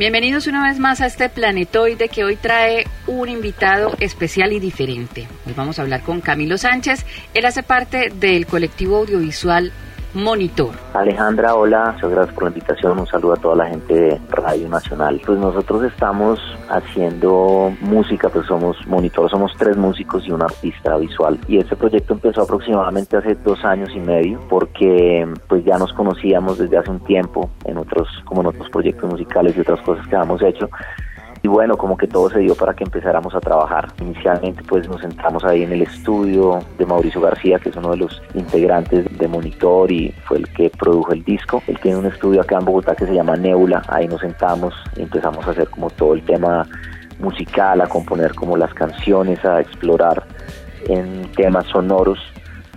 Bienvenidos una vez más a este planetoide que hoy trae un invitado especial y diferente. Hoy vamos a hablar con Camilo Sánchez. Él hace parte del colectivo audiovisual Monitor. Alejandra, hola, muchas gracias por la invitación. Un saludo a toda la gente de Radio Nacional. Pues nosotros estamos haciendo música, pues somos Monitor, somos tres músicos y un artista visual. Y este proyecto empezó aproximadamente hace dos años y medio porque pues ya nos conocíamos desde hace un tiempo en otros, como en otros proyectos musicales y otras cosas que habíamos hecho bueno, como que todo se dio para que empezáramos a trabajar. Inicialmente pues nos sentamos ahí en el estudio de Mauricio García, que es uno de los integrantes de Monitor y fue el que produjo el disco. Él tiene un estudio acá en Bogotá que se llama Nebula, ahí nos sentamos y empezamos a hacer como todo el tema musical, a componer como las canciones, a explorar en temas sonoros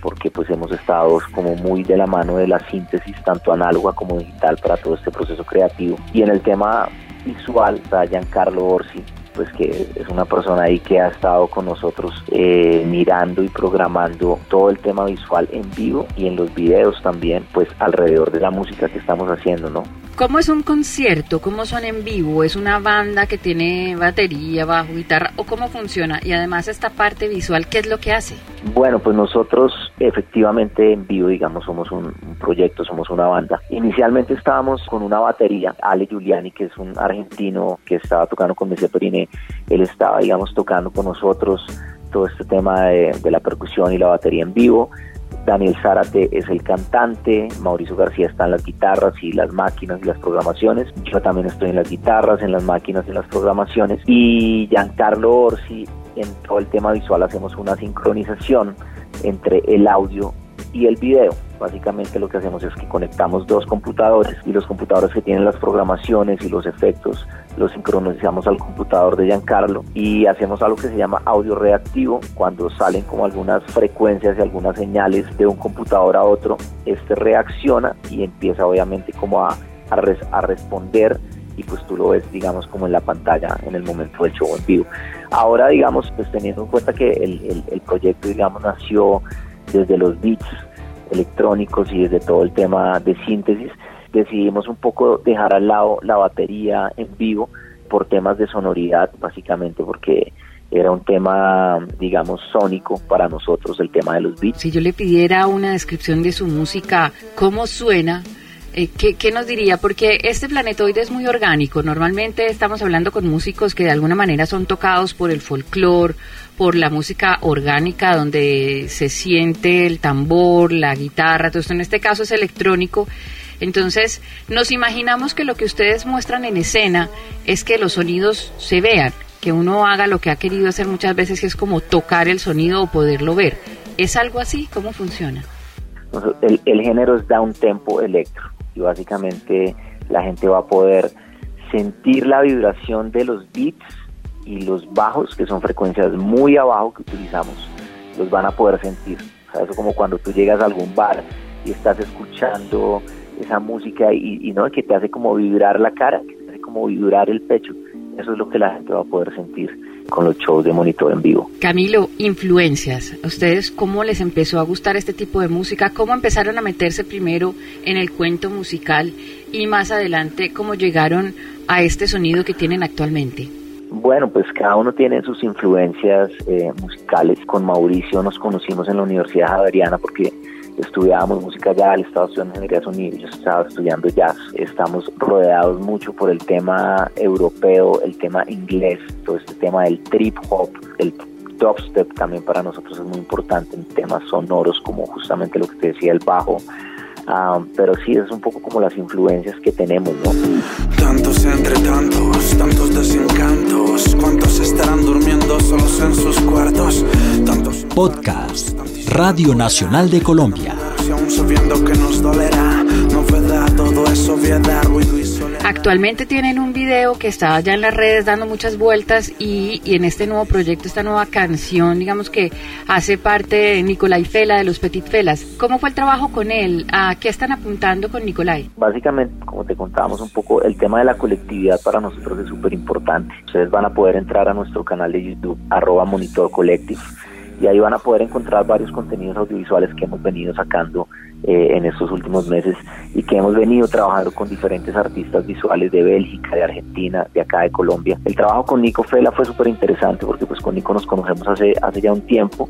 porque pues hemos estado como muy de la mano de la síntesis tanto análoga como digital para todo este proceso creativo y en el tema visual está Giancarlo Orsi, pues que es una persona ahí que ha estado con nosotros eh, mirando y programando todo el tema visual en vivo y en los videos también, pues alrededor de la música que estamos haciendo, ¿no? ¿Cómo es un concierto? ¿Cómo son en vivo? ¿Es una banda que tiene batería, bajo, guitarra? ¿O cómo funciona? Y además esta parte visual, ¿qué es lo que hace? Bueno, pues nosotros efectivamente en vivo, digamos, somos un, proyecto, somos una banda. Inicialmente estábamos con una batería, Ale Giuliani, que es un argentino que estaba tocando con Messi Perine, él estaba, digamos, tocando con nosotros todo este tema de la percusión y la batería en vivo. Daniel Zárate es el cantante, Mauricio García está en las guitarras y las máquinas y las programaciones, yo también estoy en las guitarras, en las máquinas y las programaciones, y Giancarlo Orsi en todo el tema visual hacemos una sincronización entre el audio y el video. Básicamente lo que hacemos es que conectamos dos computadores y los computadores que tienen las programaciones y los efectos los sincronizamos al computador de Giancarlo y hacemos algo que se llama audio reactivo. Cuando salen como algunas frecuencias y algunas señales de un computador a otro, este reacciona y empieza obviamente como a, a, responder y pues tú lo ves digamos como en la pantalla en el momento del show en vivo. Ahora digamos pues teniendo en cuenta que el, el proyecto digamos nació desde los beats electrónicos y desde todo el tema de síntesis, decidimos un poco dejar al lado la batería en vivo por temas de sonoridad, básicamente porque era un tema, digamos, sónico para nosotros, el tema de los beats. Si yo le pidiera una descripción de su música, ¿cómo suena? Eh, ¿qué, ¿qué, nos diría? Porque este planetoide es muy orgánico. Normalmente estamos hablando con músicos que de alguna manera son tocados por el folclore, por la música orgánica, donde se siente el tambor, la guitarra, todo esto en este caso es electrónico. Entonces, nos imaginamos que lo que ustedes muestran en escena es que los sonidos se vean, que uno haga lo que ha querido hacer muchas veces, que es como tocar el sonido o poderlo ver. ¿Es algo así? ¿Cómo funciona? El, el género es down tempo electro y básicamente la gente va a poder sentir la vibración de los beats y los bajos, que son frecuencias muy abajo que utilizamos, los van a poder sentir. O sea, eso como cuando tú llegas a algún bar y estás escuchando esa música y, y no que te hace como vibrar la cara, que te hace como vibrar el pecho. Eso es lo que la gente va a poder sentir con los shows de monitor en vivo. Camilo, influencias. ¿A ustedes cómo les empezó a gustar este tipo de música? ¿Cómo empezaron a meterse primero en el cuento musical y más adelante cómo llegaron a este sonido que tienen actualmente? Bueno, pues cada uno tiene sus influencias eh, musicales. Con Mauricio nos conocimos en la Universidad Javeriana porque estudiábamos música ya, él estaba estudiando ingeniería de sonido, yo estaba estudiando jazz. Estamos rodeados mucho por el tema europeo, el tema inglés, todo este tema del trip hop, el dubstep también para nosotros es muy importante en temas sonoros como justamente lo que te decía el bajo. Ah, pero sí es un poco como las influencias que tenemos, ¿no? Tantos entre tantos, tantos desencantos, cuántos estarán durmiendo solos en sus cuartos, tantos Podcast Radio Nacional de Colombia. Actualmente tienen un video que está ya en las redes dando muchas vueltas y, y en este nuevo proyecto, esta nueva canción, digamos que hace parte de Nicolai Fela, de los Petit Felas. ¿Cómo fue el trabajo con él? ¿A qué están apuntando con Nicolai? Básicamente, como te contábamos un poco, el tema de la colectividad para nosotros es súper importante. Ustedes van a poder entrar a nuestro canal de YouTube, arroba Monitor Collective, y ahí van a poder encontrar varios contenidos audiovisuales que hemos venido sacando eh, en estos últimos meses y que hemos venido trabajando con diferentes artistas visuales de Bélgica, de Argentina, de acá de Colombia. El trabajo con Nico Fela fue súper interesante porque pues con Nico nos conocemos hace, hace ya un tiempo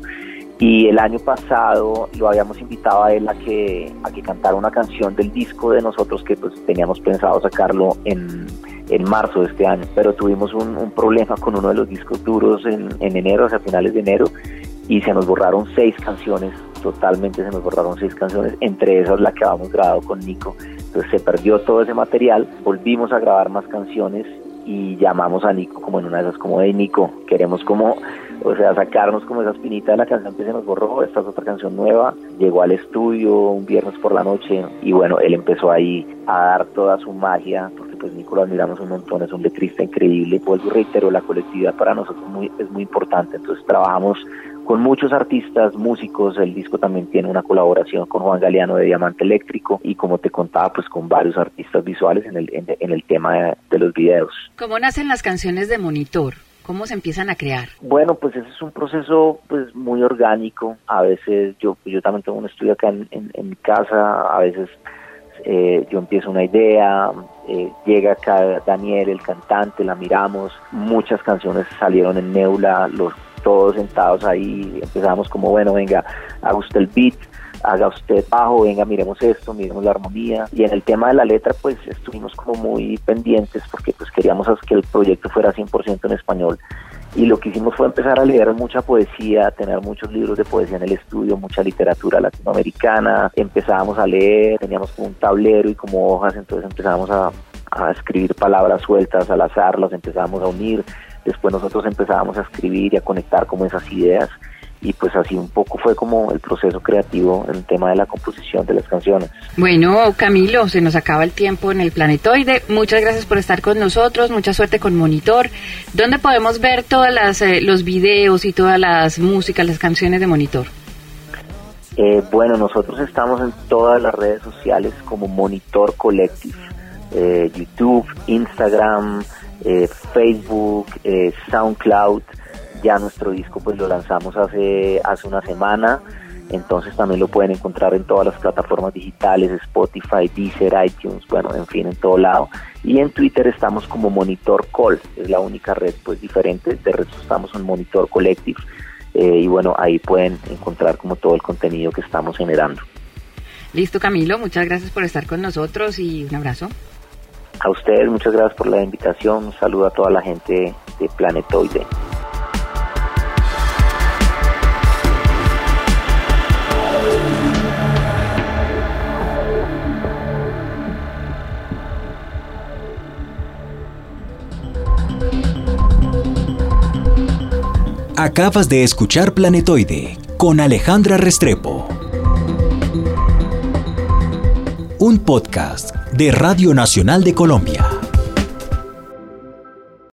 y el año pasado lo habíamos invitado a él a que, a que cantara una canción del disco de nosotros que pues teníamos pensado sacarlo en, en marzo de este año, pero tuvimos un, un problema con uno de los discos duros en, en enero, hacia finales de enero, y se nos borraron seis canciones, totalmente se nos borraron seis canciones, entre esas la que habíamos grabado con Nico. Entonces se perdió todo ese material, volvimos a grabar más canciones y llamamos a Nico como en una de esas, como de Nico, queremos como, o sea, sacarnos como esa espinita de la canción que se nos borró, esta es otra canción nueva, llegó al estudio un viernes por la noche y bueno, él empezó ahí a dar toda su magia, porque pues Nico lo admiramos un montón, es un letrista increíble, vuelvo y reitero, la colectividad para nosotros muy, es muy importante, entonces trabajamos con muchos artistas, músicos, el disco también tiene una colaboración con Juan Galeano de Diamante Eléctrico y como te contaba, pues con varios artistas visuales en el, en, en el tema de, de, los videos. ¿Cómo nacen las canciones de Monitor? ¿Cómo se empiezan a crear? Bueno, pues ese es un proceso pues muy orgánico. A veces yo, yo también tengo un estudio acá en, en, en mi casa, a veces eh, yo empiezo una idea, eh, llega acá Daniel, el cantante, la miramos, muchas canciones salieron en Neula, los todos sentados ahí, empezamos como, bueno, venga, haga usted el beat, haga usted bajo, venga, miremos esto, miremos la armonía. Y en el tema de la letra, pues estuvimos como muy pendientes porque pues queríamos que el proyecto fuera 100% en español. Y lo que hicimos fue empezar a leer mucha poesía, tener muchos libros de poesía en el estudio, mucha literatura latinoamericana. Empezábamos a leer, teníamos como un tablero y como hojas, entonces empezábamos a, a escribir palabras sueltas al azar, las empezábamos a unir después nosotros empezábamos a escribir y a conectar como esas ideas y pues así un poco fue como el proceso creativo en el tema de la composición de las canciones. Bueno, Camilo, se nos acaba el tiempo en el planetoide. Muchas gracias por estar con nosotros, mucha suerte con Monitor. ¿Dónde podemos ver todas las eh, los videos y todas las músicas, las canciones de Monitor? Eh, bueno, nosotros estamos en todas las redes sociales como Monitor Collective, eh, YouTube, Instagram, eh, Facebook, eh, SoundCloud. Ya nuestro disco pues lo lanzamos hace, hace una semana, entonces también lo pueden encontrar en todas las plataformas digitales, Spotify, Deezer, iTunes, bueno, en fin, en todo lado. Y en Twitter estamos como Monitor Call, es la única red pues diferente, de resto estamos en Monitor Collective. Eh, y bueno, ahí pueden encontrar como todo el contenido que estamos generando. Listo, Camilo, muchas gracias por estar con nosotros y un abrazo. A ustedes, muchas gracias por la invitación. Un saludo a toda la gente de Planetoide. Acabas de escuchar Planetoide con Alejandra Restrepo. Un podcast de Radio Nacional de Colombia.